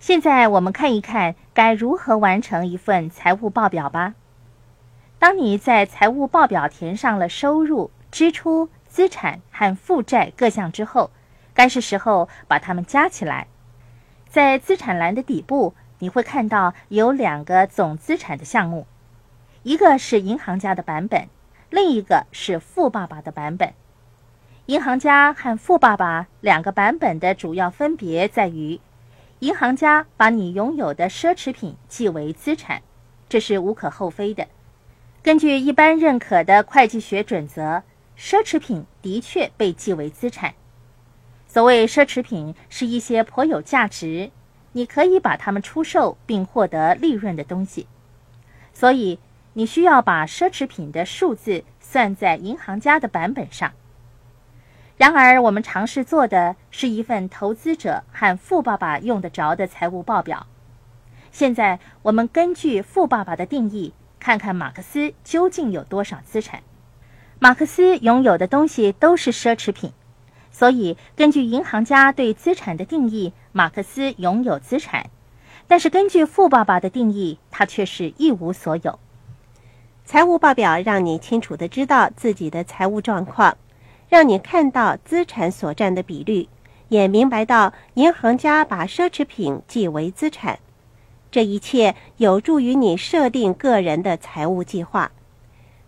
现在我们看一看该如何完成一份财务报表吧。当你在财务报表填上了收入、支出、资产和负债各项之后，该是时候把它们加起来。在资产栏的底部，你会看到有两个总资产的项目，一个是银行家的版本，另一个是富爸爸的版本。银行家和富爸爸两个版本的主要分别在于，银行家把你拥有的奢侈品记为资产，这是无可厚非的。根据一般认可的会计学准则，奢侈品的确被记为资产。所谓奢侈品，是一些颇有价值，你可以把它们出售并获得利润的东西。所以，你需要把奢侈品的数字算在银行家的版本上。然而，我们尝试做的是一份投资者和富爸爸用得着的财务报表。现在，我们根据富爸爸的定义。看看马克思究竟有多少资产？马克思拥有的东西都是奢侈品，所以根据银行家对资产的定义，马克思拥有资产；但是根据富爸爸的定义，他却是一无所有。财务报表让你清楚的知道自己的财务状况，让你看到资产所占的比率，也明白到银行家把奢侈品记为资产。这一切有助于你设定个人的财务计划。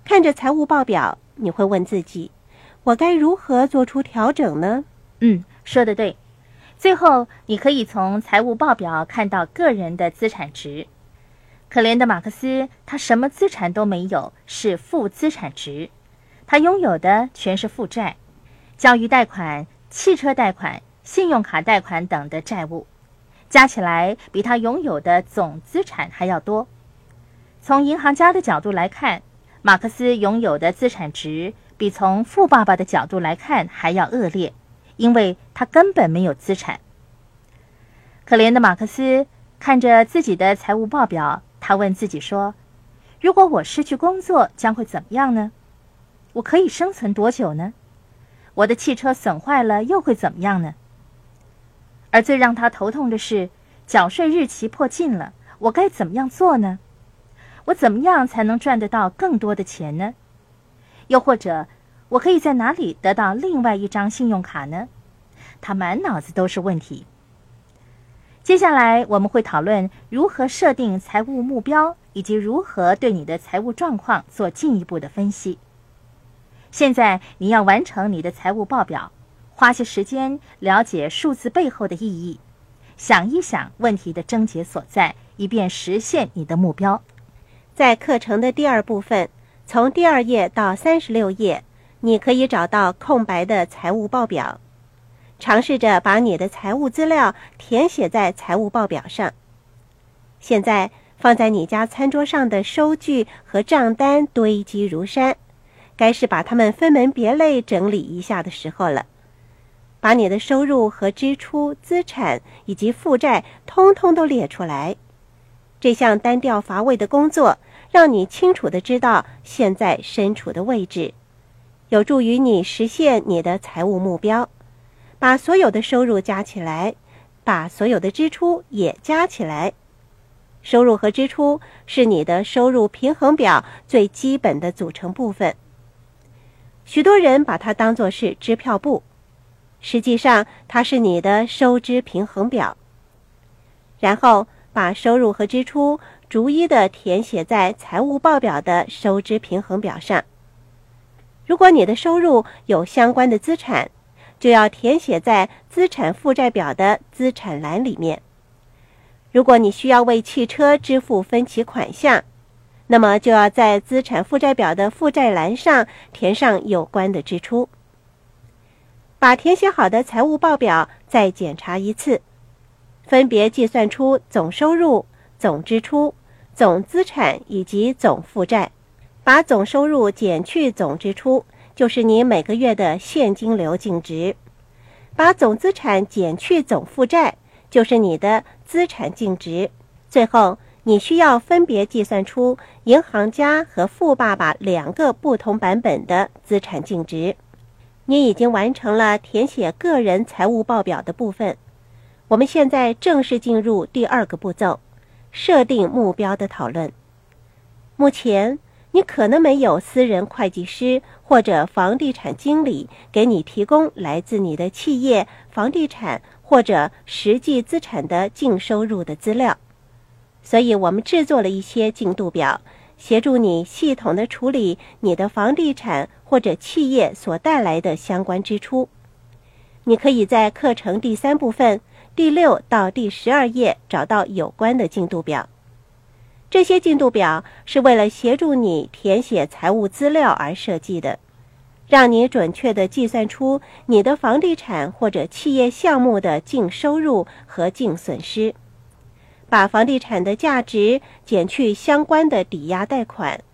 看着财务报表，你会问自己：“我该如何做出调整呢？”嗯，说的对。最后，你可以从财务报表看到个人的资产值。可怜的马克思，他什么资产都没有，是负资产值。他拥有的全是负债，教育贷款、汽车贷款、信用卡贷款等的债务。加起来比他拥有的总资产还要多。从银行家的角度来看，马克思拥有的资产值比从富爸爸的角度来看还要恶劣，因为他根本没有资产。可怜的马克思看着自己的财务报表，他问自己说：“如果我失去工作，将会怎么样呢？我可以生存多久呢？我的汽车损坏了，又会怎么样呢？”而最让他头痛的是，缴税日期迫近了，我该怎么样做呢？我怎么样才能赚得到更多的钱呢？又或者，我可以在哪里得到另外一张信用卡呢？他满脑子都是问题。接下来我们会讨论如何设定财务目标，以及如何对你的财务状况做进一步的分析。现在你要完成你的财务报表。花些时间了解数字背后的意义，想一想问题的症结所在，以便实现你的目标。在课程的第二部分，从第二页到三十六页，你可以找到空白的财务报表，尝试着把你的财务资料填写在财务报表上。现在放在你家餐桌上的收据和账单堆积如山，该是把它们分门别类整理一下的时候了。把你的收入和支出、资产以及负债通通都列出来。这项单调乏味的工作，让你清楚的知道现在身处的位置，有助于你实现你的财务目标。把所有的收入加起来，把所有的支出也加起来。收入和支出是你的收入平衡表最基本的组成部分。许多人把它当作是支票簿。实际上，它是你的收支平衡表。然后把收入和支出逐一的填写在财务报表的收支平衡表上。如果你的收入有相关的资产，就要填写在资产负债表的资产栏里面。如果你需要为汽车支付分期款项，那么就要在资产负债表的负债栏上填上有关的支出。把填写好的财务报表再检查一次，分别计算出总收入、总支出、总资产以及总负债。把总收入减去总支出，就是你每个月的现金流净值；把总资产减去总负债，就是你的资产净值。最后，你需要分别计算出银行家和富爸爸两个不同版本的资产净值。你已经完成了填写个人财务报表的部分，我们现在正式进入第二个步骤——设定目标的讨论。目前，你可能没有私人会计师或者房地产经理给你提供来自你的企业、房地产或者实际资产的净收入的资料，所以我们制作了一些进度表，协助你系统的处理你的房地产或者企业所带来的相关支出。你可以在课程第三部分第六到第十二页找到有关的进度表。这些进度表是为了协助你填写财务资料而设计的，让你准确地计算出你的房地产或者企业项目的净收入和净损失，把房地产的价值减去相关的抵押贷款，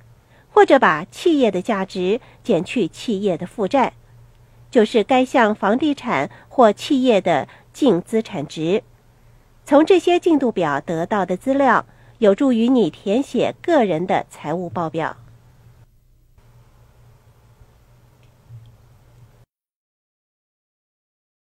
或者把企业的价值减去企业的负债。就是该项房地产或企业的净资产值。从这些进度表得到的资料，有助于你填写个人的财务报表。